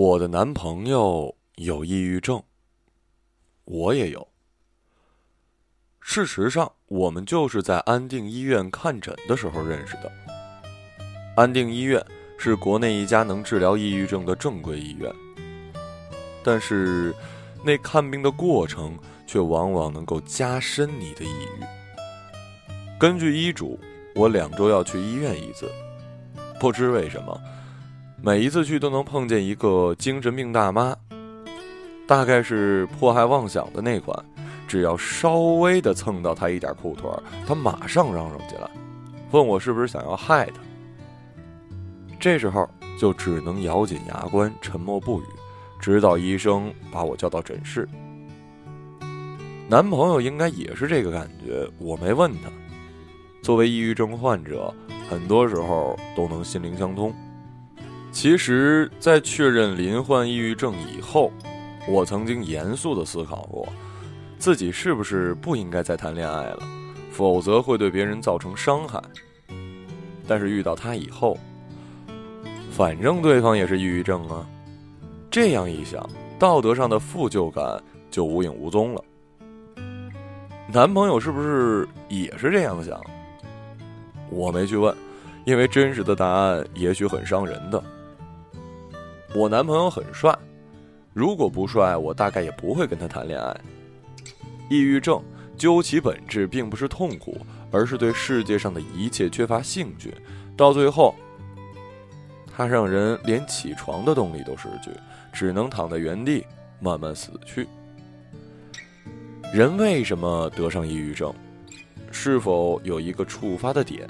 我的男朋友有抑郁症，我也有。事实上，我们就是在安定医院看诊的时候认识的。安定医院是国内一家能治疗抑郁症的正规医院，但是那看病的过程却往往能够加深你的抑郁。根据医嘱，我两周要去医院一次，不知为什么。每一次去都能碰见一个精神病大妈，大概是迫害妄想的那款，只要稍微的蹭到她一点裤腿，她马上嚷嚷起来，问我是不是想要害她。这时候就只能咬紧牙关，沉默不语，直到医生把我叫到诊室。男朋友应该也是这个感觉，我没问他。作为抑郁症患者，很多时候都能心灵相通。其实，在确认林患抑郁症以后，我曾经严肃的思考过，自己是不是不应该再谈恋爱了，否则会对别人造成伤害。但是遇到他以后，反正对方也是抑郁症啊，这样一想，道德上的负疚感就无影无踪了。男朋友是不是也是这样想？我没去问，因为真实的答案也许很伤人的。我男朋友很帅，如果不帅，我大概也不会跟他谈恋爱。抑郁症究其本质，并不是痛苦，而是对世界上的一切缺乏兴趣。到最后，他让人连起床的动力都失去，只能躺在原地慢慢死去。人为什么得上抑郁症？是否有一个触发的点？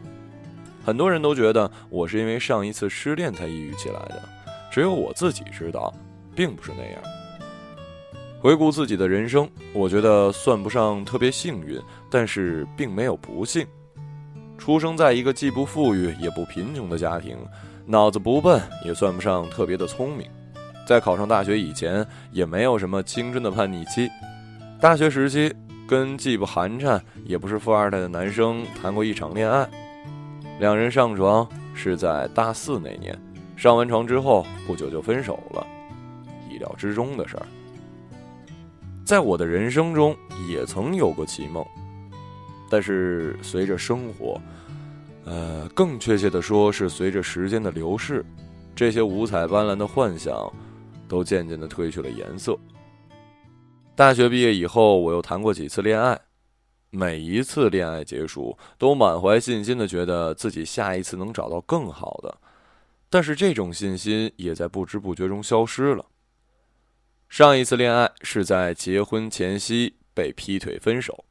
很多人都觉得我是因为上一次失恋才抑郁起来的。只有我自己知道，并不是那样。回顾自己的人生，我觉得算不上特别幸运，但是并没有不幸。出生在一个既不富裕也不贫穷的家庭，脑子不笨，也算不上特别的聪明。在考上大学以前，也没有什么青春的叛逆期。大学时期，跟既不寒碜也不是富二代的男生谈过一场恋爱，两人上床是在大四那年。上完床之后不久就分手了，意料之中的事儿。在我的人生中也曾有过奇梦，但是随着生活，呃，更确切的说是随着时间的流逝，这些五彩斑斓的幻想都渐渐的褪去了颜色。大学毕业以后，我又谈过几次恋爱，每一次恋爱结束，都满怀信心的觉得自己下一次能找到更好的。但是这种信心也在不知不觉中消失了。上一次恋爱是在结婚前夕被劈腿分手，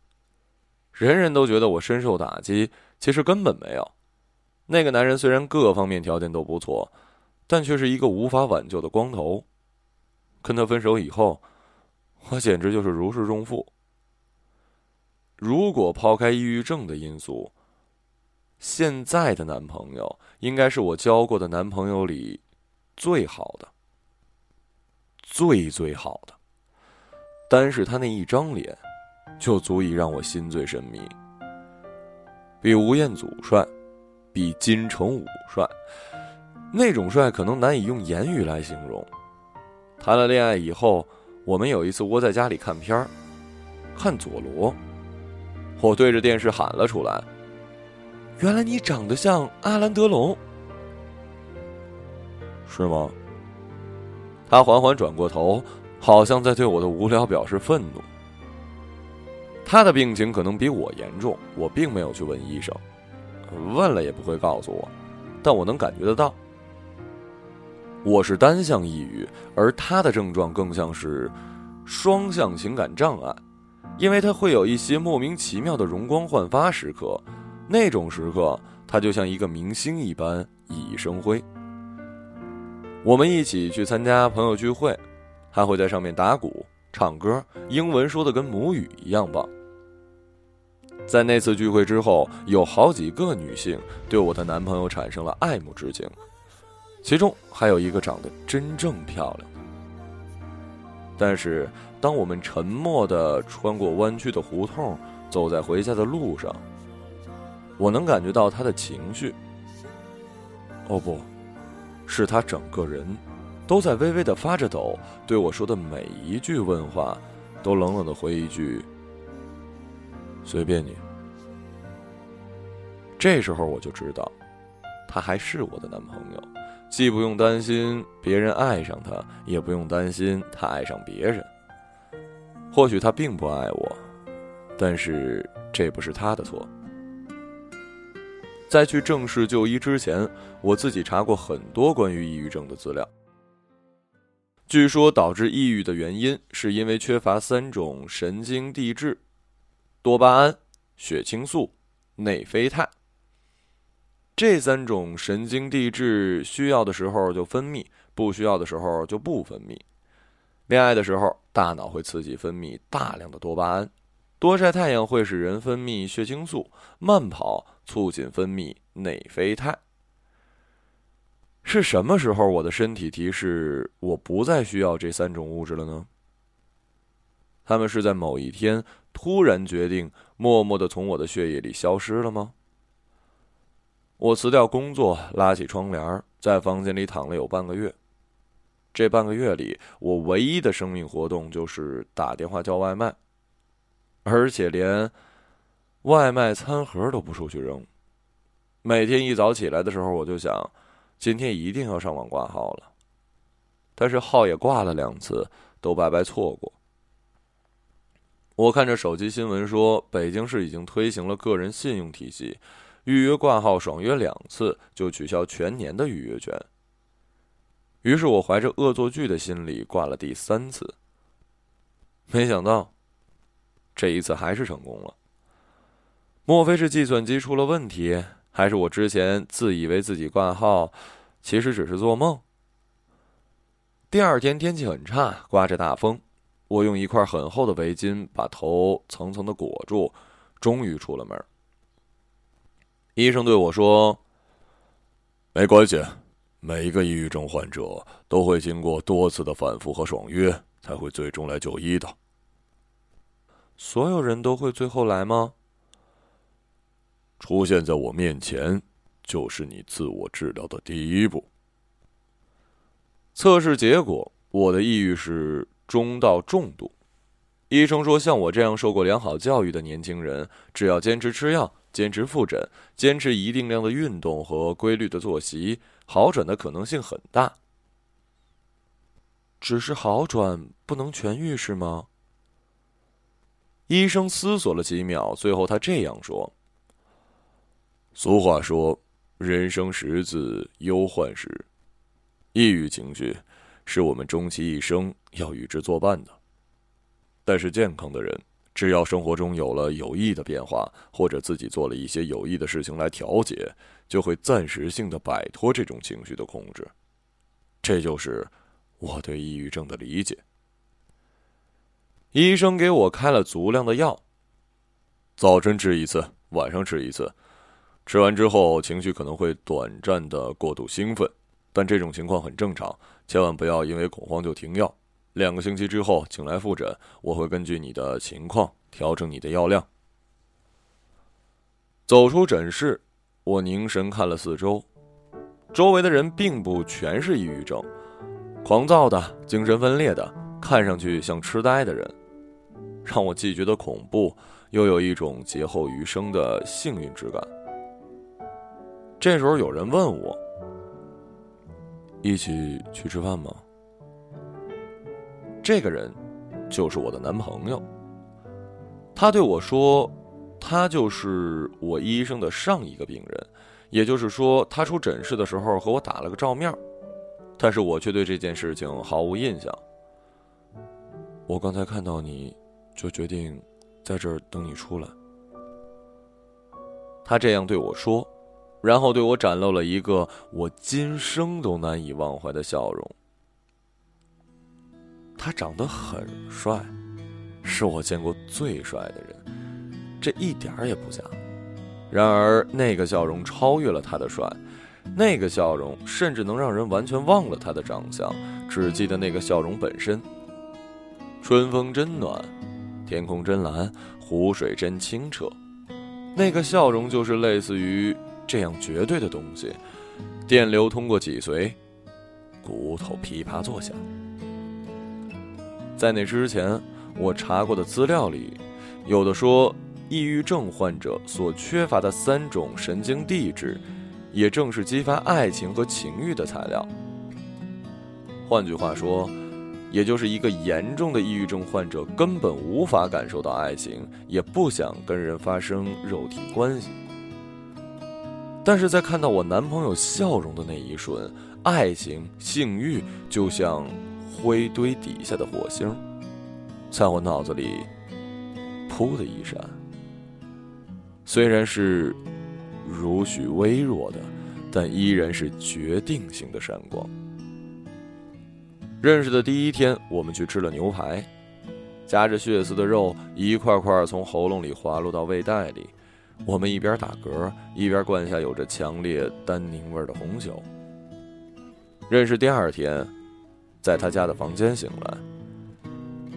人人都觉得我深受打击，其实根本没有。那个男人虽然各方面条件都不错，但却是一个无法挽救的光头。跟他分手以后，我简直就是如释重负。如果抛开抑郁症的因素，现在的男朋友应该是我交过的男朋友里最好的，最最好的。单是他那一张脸，就足以让我心醉神迷。比吴彦祖帅，比金城武帅，那种帅可能难以用言语来形容。谈了恋爱以后，我们有一次窝在家里看片儿，看佐罗，我对着电视喊了出来。原来你长得像阿兰德龙，是吗？他缓缓转过头，好像在对我的无聊表示愤怒。他的病情可能比我严重，我并没有去问医生，问了也不会告诉我，但我能感觉得到，我是单向抑郁，而他的症状更像是双向情感障碍，因为他会有一些莫名其妙的容光焕发时刻。那种时刻，他就像一个明星一般熠熠生辉。我们一起去参加朋友聚会，他会在上面打鼓、唱歌，英文说的跟母语一样棒。在那次聚会之后，有好几个女性对我的男朋友产生了爱慕之情，其中还有一个长得真正漂亮。但是，当我们沉默的穿过弯曲的胡同，走在回家的路上。我能感觉到他的情绪。哦不，是他整个人都在微微的发着抖，对我说的每一句问话，都冷冷的回一句：“随便你。”这时候我就知道，他还是我的男朋友，既不用担心别人爱上他，也不用担心他爱上别人。或许他并不爱我，但是这不是他的错。在去正式就医之前，我自己查过很多关于抑郁症的资料。据说导致抑郁的原因是因为缺乏三种神经递质：多巴胺、血清素、内啡肽。这三种神经递质需要的时候就分泌，不需要的时候就不分泌。恋爱的时候，大脑会刺激分泌大量的多巴胺；多晒太阳会使人分泌血清素；慢跑促进分泌内啡肽。是什么时候我的身体提示我不再需要这三种物质了呢？他们是在某一天突然决定，默默的从我的血液里消失了吗？我辞掉工作，拉起窗帘，在房间里躺了有半个月。这半个月里，我唯一的生命活动就是打电话叫外卖，而且连外卖餐盒都不出去扔。每天一早起来的时候，我就想，今天一定要上网挂号了。但是号也挂了两次，都白白错过。我看着手机新闻说，北京市已经推行了个人信用体系。预约挂号爽约两次就取消全年的预约权。于是我怀着恶作剧的心理挂了第三次。没想到，这一次还是成功了。莫非是计算机出了问题，还是我之前自以为自己挂号，其实只是做梦？第二天天气很差，刮着大风，我用一块很厚的围巾把头层层的裹住，终于出了门。医生对我说：“没关系，每一个抑郁症患者都会经过多次的反复和爽约，才会最终来就医的。所有人都会最后来吗？出现在我面前，就是你自我治疗的第一步。测试结果，我的抑郁是中到重度。医生说，像我这样受过良好教育的年轻人，只要坚持吃药。”坚持复诊，坚持一定量的运动和规律的作息，好转的可能性很大。只是好转不能痊愈是吗？医生思索了几秒，最后他这样说：“俗话说，人生十字忧患时，抑郁情绪是我们终其一生要与之作伴的。但是健康的人。”只要生活中有了有益的变化，或者自己做了一些有益的事情来调节，就会暂时性的摆脱这种情绪的控制。这就是我对抑郁症的理解。医生给我开了足量的药，早晨吃一次，晚上吃一次。吃完之后，情绪可能会短暂的过度兴奋，但这种情况很正常，千万不要因为恐慌就停药。两个星期之后，请来复诊，我会根据你的情况调整你的药量。走出诊室，我凝神看了四周，周围的人并不全是抑郁症，狂躁的、精神分裂的，看上去像痴呆的人，让我既觉得恐怖，又有一种劫后余生的幸运之感。这时候，有人问我：“一起去吃饭吗？”这个人，就是我的男朋友。他对我说：“他就是我医生的上一个病人，也就是说，他出诊室的时候和我打了个照面，但是我却对这件事情毫无印象。我刚才看到你，就决定在这儿等你出来。”他这样对我说，然后对我展露了一个我今生都难以忘怀的笑容。他长得很帅，是我见过最帅的人，这一点儿也不假。然而，那个笑容超越了他的帅，那个笑容甚至能让人完全忘了他的长相，只记得那个笑容本身。春风真暖，天空真蓝，湖水真清澈。那个笑容就是类似于这样绝对的东西，电流通过脊髓。骨头噼啪作响。在那之前，我查过的资料里，有的说，抑郁症患者所缺乏的三种神经递质，也正是激发爱情和情欲的材料。换句话说，也就是一个严重的抑郁症患者根本无法感受到爱情，也不想跟人发生肉体关系。但是在看到我男朋友笑容的那一瞬，爱情、性欲就像灰堆底下的火星，在我脑子里噗的一闪。虽然是如许微弱的，但依然是决定性的闪光。认识的第一天，我们去吃了牛排，夹着血丝的肉一块块从喉咙里滑落到胃袋里。我们一边打嗝，一边灌下有着强烈丹宁味的红酒。认识第二天，在他家的房间醒来。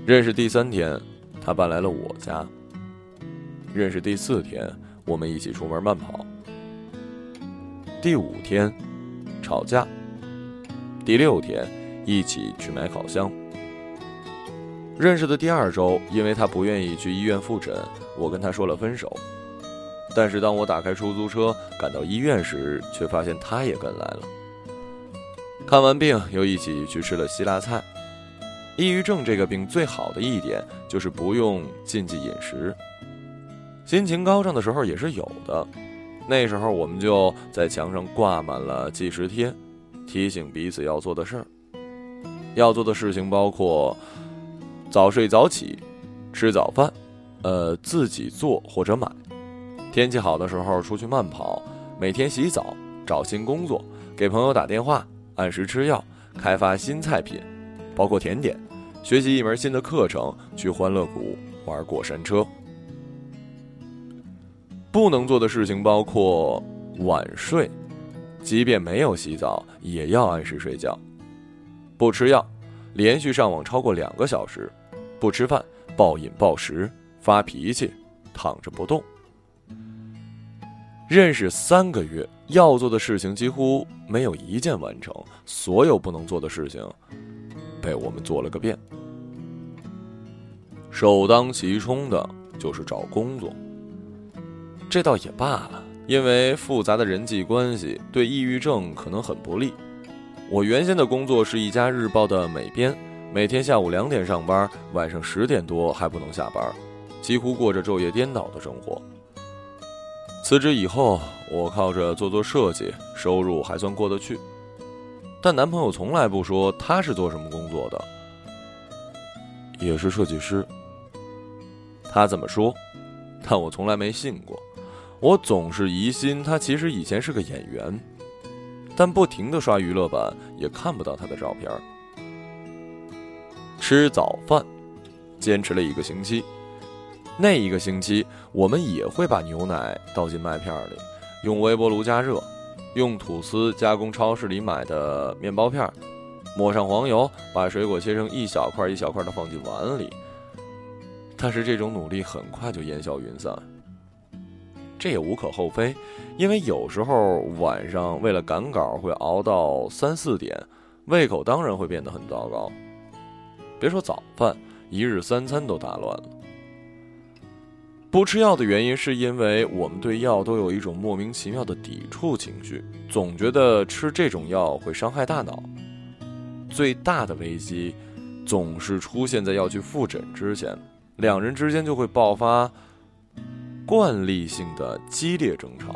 认识第三天，他搬来了我家。认识第四天，我们一起出门慢跑。第五天，吵架。第六天，一起去买烤箱。认识的第二周，因为他不愿意去医院复诊，我跟他说了分手。但是当我打开出租车赶到医院时，却发现他也跟来了。看完病，又一起去吃了希腊菜。抑郁症这个病最好的一点就是不用禁忌饮食。心情高涨的时候也是有的，那时候我们就在墙上挂满了计时贴，提醒彼此要做的事儿。要做的事情包括早睡早起，吃早饭，呃，自己做或者买。天气好的时候出去慢跑，每天洗澡，找新工作，给朋友打电话，按时吃药，开发新菜品，包括甜点，学习一门新的课程，去欢乐谷玩过山车。不能做的事情包括晚睡，即便没有洗澡也要按时睡觉，不吃药，连续上网超过两个小时，不吃饭，暴饮暴食，发脾气，躺着不动。认识三个月，要做的事情几乎没有一件完成，所有不能做的事情，被我们做了个遍。首当其冲的就是找工作，这倒也罢了，因为复杂的人际关系对抑郁症可能很不利。我原先的工作是一家日报的美编，每天下午两点上班，晚上十点多还不能下班，几乎过着昼夜颠倒的生活。辞职以后，我靠着做做设计，收入还算过得去。但男朋友从来不说他是做什么工作的，也是设计师。他怎么说？但我从来没信过。我总是疑心他其实以前是个演员，但不停的刷娱乐版也看不到他的照片。吃早饭，坚持了一个星期。那一个星期，我们也会把牛奶倒进麦片里，用微波炉加热，用吐司加工超市里买的面包片，抹上黄油，把水果切成一小块一小块的放进碗里。但是这种努力很快就烟消云散。这也无可厚非，因为有时候晚上为了赶稿会熬到三四点，胃口当然会变得很糟糕。别说早饭，一日三餐都打乱了。不吃药的原因是因为我们对药都有一种莫名其妙的抵触情绪，总觉得吃这种药会伤害大脑。最大的危机总是出现在要去复诊之前，两人之间就会爆发惯例性的激烈争吵。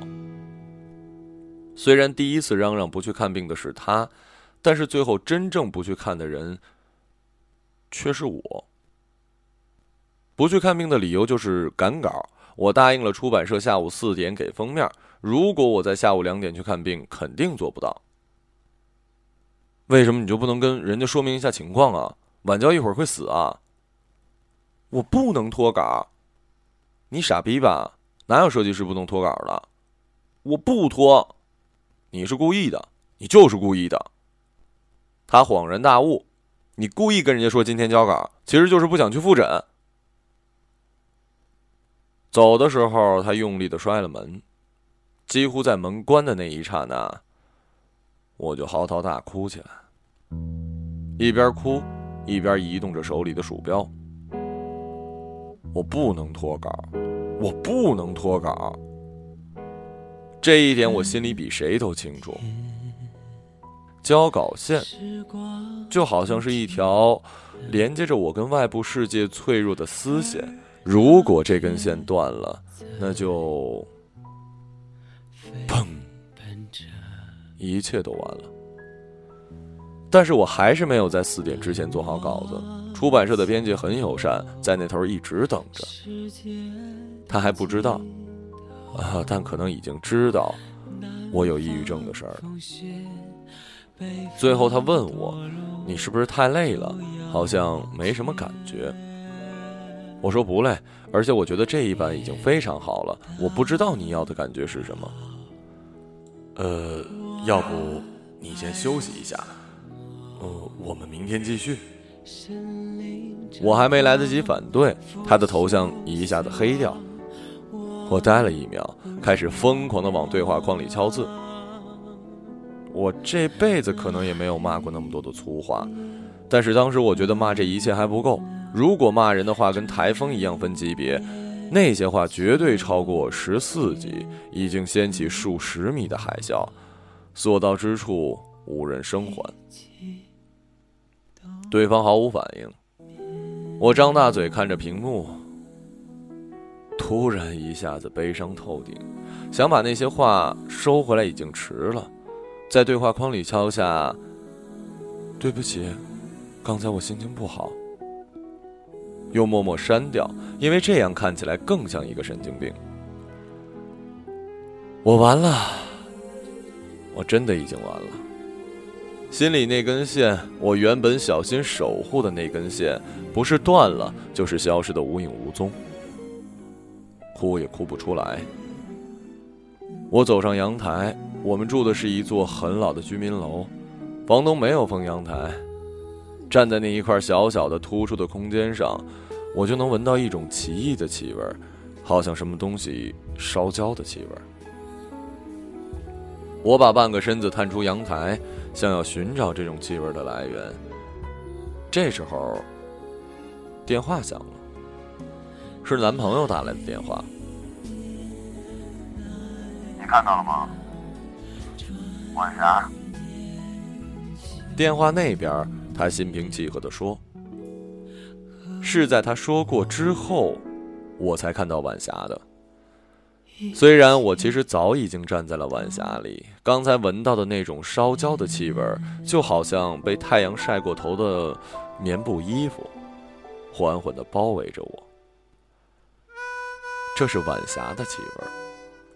虽然第一次嚷嚷不去看病的是他，但是最后真正不去看的人却是我。不去看病的理由就是赶稿。我答应了出版社下午四点给封面，如果我在下午两点去看病，肯定做不到。为什么你就不能跟人家说明一下情况啊？晚交一会儿会死啊！我不能脱稿，你傻逼吧？哪有设计师不能脱稿的？我不脱，你是故意的，你就是故意的。他恍然大悟，你故意跟人家说今天交稿，其实就是不想去复诊。走的时候，他用力的摔了门，几乎在门关的那一刹那，我就嚎啕大哭起来。一边哭，一边移动着手里的鼠标。我不能脱稿，我不能脱稿。这一点我心里比谁都清楚。交稿线就好像是一条连接着我跟外部世界脆弱的丝线，如果这根线断了，那就砰，一切都完了。但是我还是没有在四点之前做好稿子。出版社的编辑很友善，在那头一直等着。他还不知道。啊，但可能已经知道我有抑郁症的事儿了。最后他问我：“你是不是太累了？好像没什么感觉。”我说：“不累，而且我觉得这一版已经非常好了。我不知道你要的感觉是什么。呃，要不你先休息一下，呃，我们明天继续。”我还没来得及反对，他的头像一下子黑掉。我呆了一秒，开始疯狂的往对话框里敲字。我这辈子可能也没有骂过那么多的粗话，但是当时我觉得骂这一切还不够。如果骂人的话跟台风一样分级别，那些话绝对超过十四级，已经掀起数十米的海啸，所到之处无人生还。对方毫无反应，我张大嘴看着屏幕。突然一下子悲伤透顶，想把那些话收回来已经迟了，在对话框里敲下“对不起，刚才我心情不好”，又默默删掉，因为这样看起来更像一个神经病。我完了，我真的已经完了。心里那根线，我原本小心守护的那根线，不是断了，就是消失的无影无踪。哭也哭不出来。我走上阳台，我们住的是一座很老的居民楼，房东没有封阳台。站在那一块小小的突出的空间上，我就能闻到一种奇异的气味，好像什么东西烧焦的气味。我把半个身子探出阳台，想要寻找这种气味的来源。这时候，电话响了。是男朋友打来的电话，你看到了吗？晚霞。电话那边，他心平气和的说：“是在他说过之后，我才看到晚霞的。虽然我其实早已经站在了晚霞里，刚才闻到的那种烧焦的气味，就好像被太阳晒过头的棉布衣服，缓缓的包围着我。”这是晚霞的气味，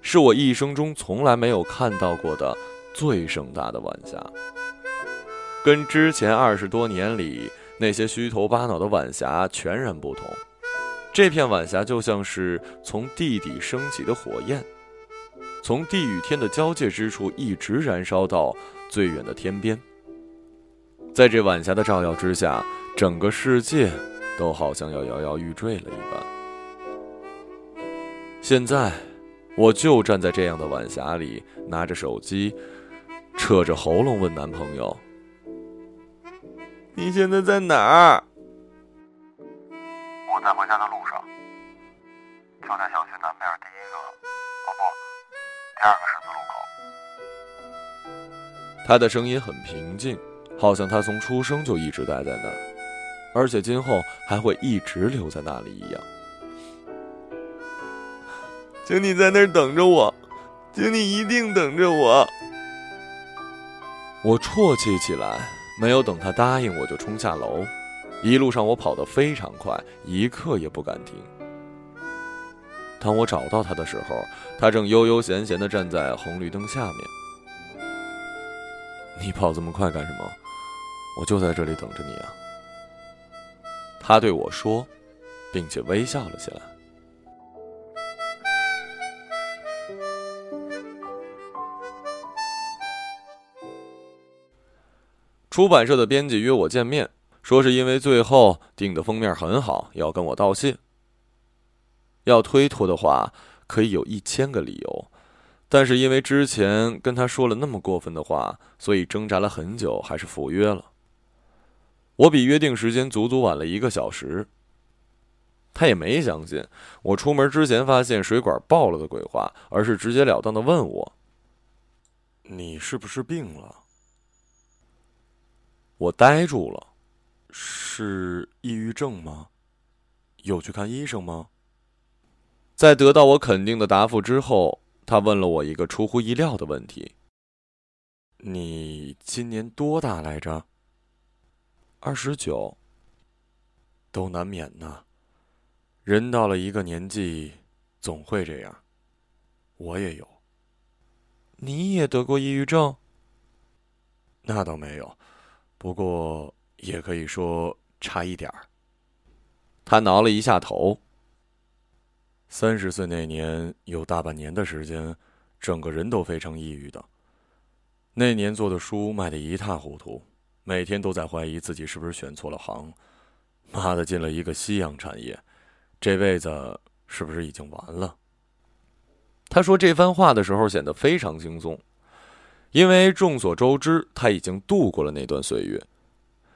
是我一生中从来没有看到过的最盛大的晚霞，跟之前二十多年里那些虚头巴脑的晚霞全然不同。这片晚霞就像是从地底升起的火焰，从地与天的交界之处一直燃烧到最远的天边。在这晚霞的照耀之下，整个世界都好像要摇摇欲坠了一般。现在，我就站在这样的晚霞里，拿着手机，扯着喉咙问男朋友：“你现在在哪儿？”我在回家的路上，就在小区南边第一个，哦不，第二个十字路口。他的声音很平静，好像他从出生就一直待在那儿，而且今后还会一直留在那里一样。请你在那儿等着我，请你一定等着我。我啜泣起来，没有等他答应，我就冲下楼。一路上我跑得非常快，一刻也不敢停。当我找到他的时候，他正悠悠闲闲地站在红绿灯下面。你跑这么快干什么？我就在这里等着你啊。他对我说，并且微笑了起来。出版社的编辑约我见面，说是因为最后定的封面很好，要跟我道谢。要推脱的话，可以有一千个理由，但是因为之前跟他说了那么过分的话，所以挣扎了很久，还是赴约了。我比约定时间足足晚了一个小时。他也没相信我出门之前发现水管爆了的鬼话，而是直截了当的问我：“你是不是病了？”我呆住了，是抑郁症吗？有去看医生吗？在得到我肯定的答复之后，他问了我一个出乎意料的问题：“你今年多大来着？”“二十九。”都难免呢。人到了一个年纪，总会这样。我也有。你也得过抑郁症？那倒没有，不过也可以说差一点儿。他挠了一下头。三十岁那年，有大半年的时间，整个人都非常抑郁的。那年做的书卖得一塌糊涂，每天都在怀疑自己是不是选错了行。妈的，进了一个夕阳产业。这辈子是不是已经完了？他说这番话的时候显得非常轻松，因为众所周知，他已经度过了那段岁月，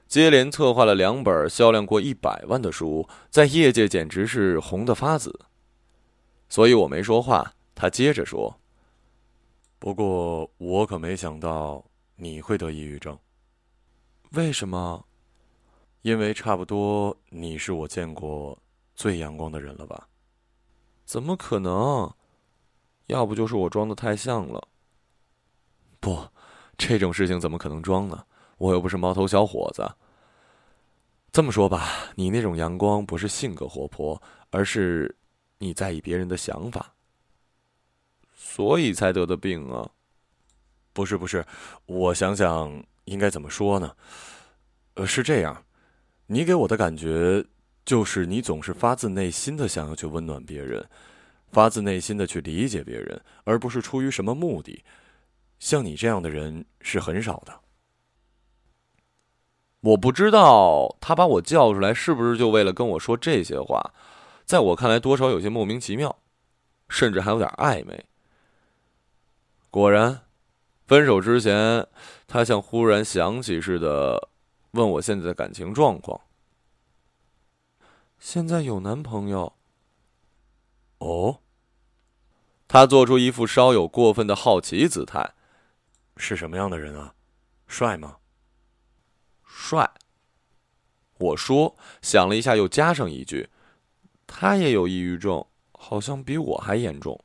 接连策划了两本销量过一百万的书，在业界简直是红得发紫。所以我没说话，他接着说：“不过我可没想到你会得抑郁症。为什么？因为差不多你是我见过。”最阳光的人了吧？怎么可能？要不就是我装的太像了。不，这种事情怎么可能装呢？我又不是毛头小伙子。这么说吧，你那种阳光不是性格活泼，而是你在意别人的想法，所以才得的病啊。不是不是，我想想应该怎么说呢？呃，是这样，你给我的感觉。就是你总是发自内心的想要去温暖别人，发自内心的去理解别人，而不是出于什么目的。像你这样的人是很少的。我不知道他把我叫出来是不是就为了跟我说这些话，在我看来多少有些莫名其妙，甚至还有点暧昧。果然，分手之前，他像忽然想起似的，问我现在的感情状况。现在有男朋友。哦，他做出一副稍有过分的好奇姿态，是什么样的人啊？帅吗？帅。我说，想了一下，又加上一句：“他也有抑郁症，好像比我还严重。”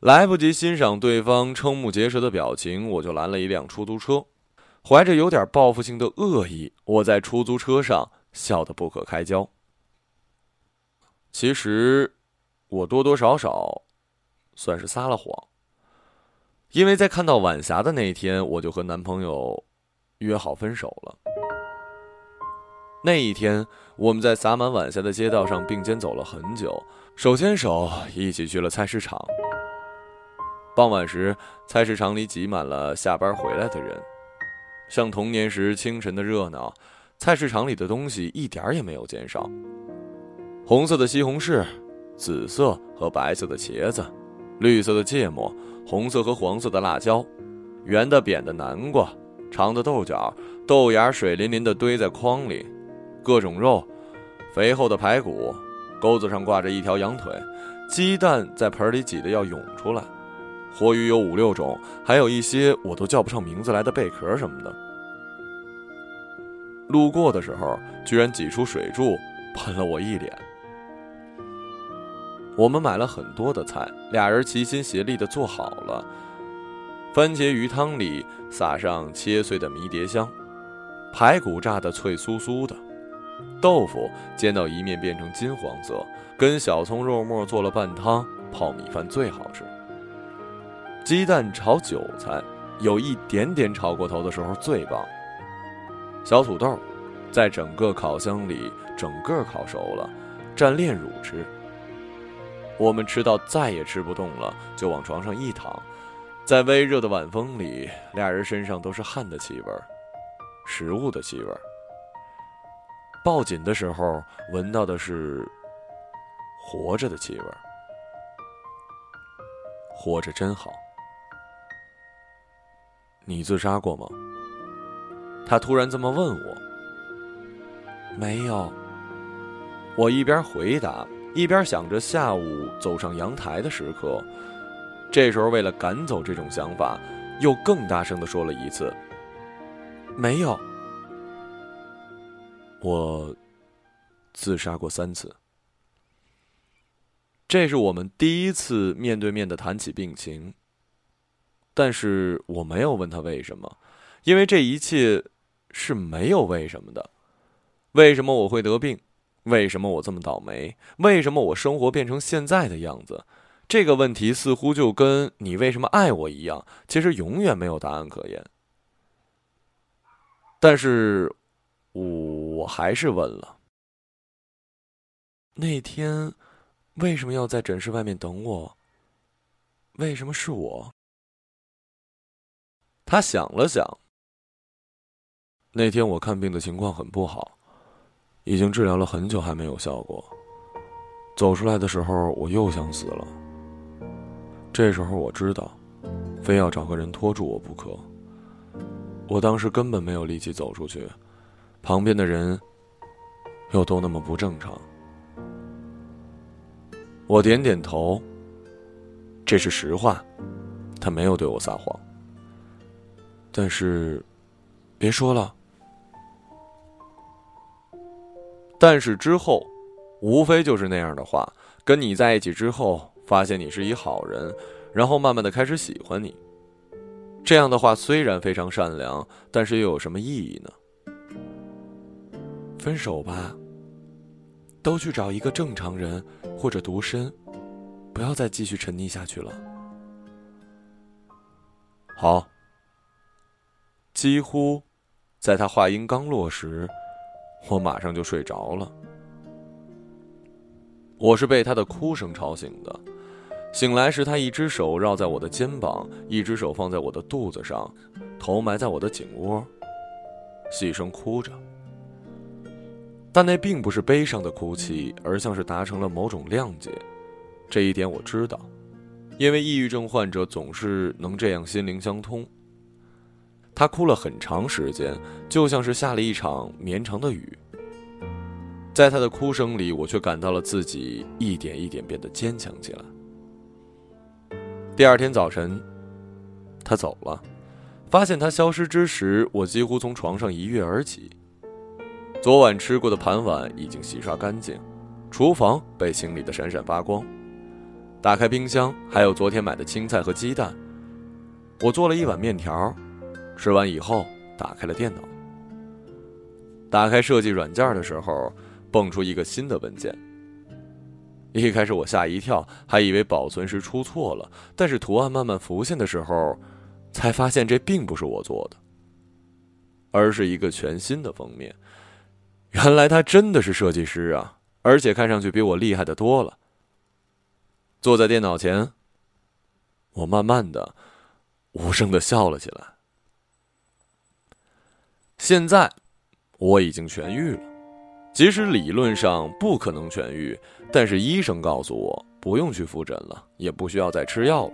来不及欣赏对方瞠目结舌的表情，我就拦了一辆出租车，怀着有点报复性的恶意，我在出租车上。笑得不可开交。其实，我多多少少算是撒了谎，因为在看到晚霞的那一天，我就和男朋友约好分手了。那一天，我们在洒满晚霞的街道上并肩走了很久，手牵手一起去了菜市场。傍晚时，菜市场里挤满了下班回来的人，像童年时清晨的热闹。菜市场里的东西一点也没有减少。红色的西红柿，紫色和白色的茄子，绿色的芥末，红色和黄色的辣椒，圆的扁的南瓜，长的豆角，豆芽水淋淋的堆在筐里，各种肉，肥厚的排骨，钩子上挂着一条羊腿，鸡蛋在盆里挤得要涌出来，活鱼有五六种，还有一些我都叫不上名字来的贝壳什么的。路过的时候，居然挤出水柱喷了我一脸。我们买了很多的菜，俩人齐心协力的做好了。番茄鱼汤里撒上切碎的迷迭香，排骨炸得脆酥酥的，豆腐煎到一面变成金黄色，跟小葱肉末做了拌汤，泡米饭最好吃。鸡蛋炒韭菜，有一点点炒过头的时候最棒。小土豆，在整个烤箱里整个烤熟了，蘸炼乳吃。我们吃到再也吃不动了，就往床上一躺，在微热的晚风里，俩人身上都是汗的气味食物的气味抱紧的时候，闻到的是活着的气味活着真好。你自杀过吗？他突然这么问我。没有。我一边回答，一边想着下午走上阳台的时刻。这时候，为了赶走这种想法，又更大声的说了一次：“没有。”我自杀过三次。这是我们第一次面对面的谈起病情。但是我没有问他为什么，因为这一切是没有为什么的。为什么我会得病？为什么我这么倒霉？为什么我生活变成现在的样子？这个问题似乎就跟你为什么爱我一样，其实永远没有答案可言。但是，我还是问了：那天为什么要在诊室外面等我？为什么是我？他想了想。那天我看病的情况很不好，已经治疗了很久还没有效果。走出来的时候，我又想死了。这时候我知道，非要找个人拖住我不可。我当时根本没有力气走出去，旁边的人又都那么不正常。我点点头，这是实话，他没有对我撒谎。但是，别说了。但是之后，无非就是那样的话。跟你在一起之后，发现你是一好人，然后慢慢的开始喜欢你。这样的话虽然非常善良，但是又有什么意义呢？分手吧。都去找一个正常人，或者独身，不要再继续沉溺下去了。好。几乎，在他话音刚落时，我马上就睡着了。我是被他的哭声吵醒的。醒来时，他一只手绕在我的肩膀，一只手放在我的肚子上，头埋在我的颈窝，细声哭着。但那并不是悲伤的哭泣，而像是达成了某种谅解。这一点我知道，因为抑郁症患者总是能这样心灵相通。他哭了很长时间，就像是下了一场绵长的雨。在他的哭声里，我却感到了自己一点一点变得坚强起来。第二天早晨，他走了，发现他消失之时，我几乎从床上一跃而起。昨晚吃过的盘碗已经洗刷干净，厨房被清理的闪闪发光。打开冰箱，还有昨天买的青菜和鸡蛋。我做了一碗面条。吃完以后，打开了电脑。打开设计软件的时候，蹦出一个新的文件。一开始我吓一跳，还以为保存时出错了。但是图案慢慢浮现的时候，才发现这并不是我做的，而是一个全新的封面。原来他真的是设计师啊，而且看上去比我厉害的多了。坐在电脑前，我慢慢的、无声的笑了起来。现在我已经痊愈了，即使理论上不可能痊愈，但是医生告诉我不用去复诊了，也不需要再吃药了。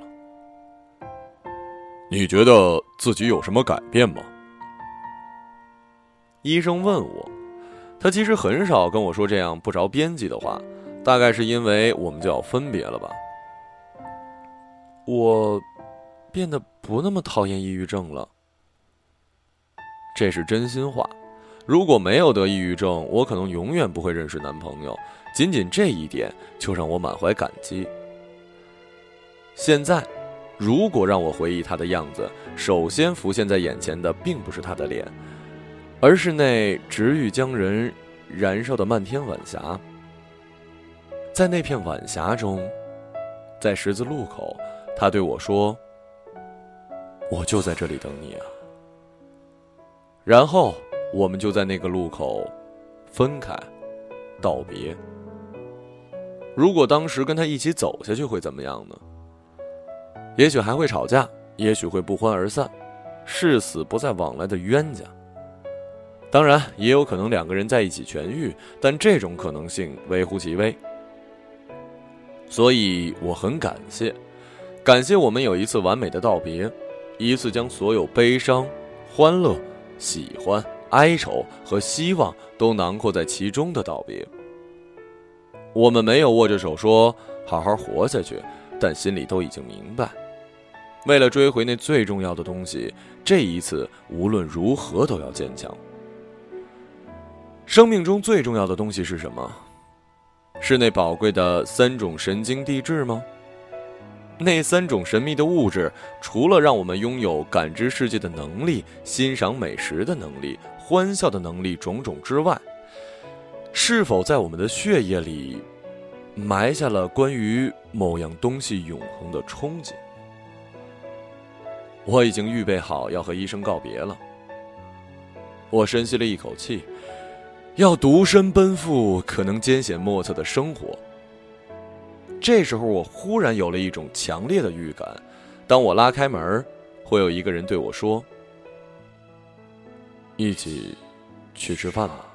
你觉得自己有什么改变吗？医生问我，他其实很少跟我说这样不着边际的话，大概是因为我们就要分别了吧。我变得不那么讨厌抑郁症了。这是真心话。如果没有得抑郁症，我可能永远不会认识男朋友。仅仅这一点就让我满怀感激。现在，如果让我回忆他的样子，首先浮现在眼前的并不是他的脸，而是那直欲将人燃烧的漫天晚霞。在那片晚霞中，在十字路口，他对我说：“我就在这里等你啊。”然后我们就在那个路口分开，道别。如果当时跟他一起走下去会怎么样呢？也许还会吵架，也许会不欢而散，誓死不再往来的冤家。当然，也有可能两个人在一起痊愈，但这种可能性微乎其微。所以我很感谢，感谢我们有一次完美的道别，一次将所有悲伤、欢乐。喜欢、哀愁和希望都囊括在其中的道别。我们没有握着手说好好活下去，但心里都已经明白，为了追回那最重要的东西，这一次无论如何都要坚强。生命中最重要的东西是什么？是那宝贵的三种神经递质吗？那三种神秘的物质，除了让我们拥有感知世界的能力、欣赏美食的能力、欢笑的能力种种之外，是否在我们的血液里埋下了关于某样东西永恒的憧憬？我已经预备好要和医生告别了。我深吸了一口气，要独身奔赴可能艰险莫测的生活。这时候，我忽然有了一种强烈的预感：当我拉开门，会有一个人对我说：“一起去吃饭吧。”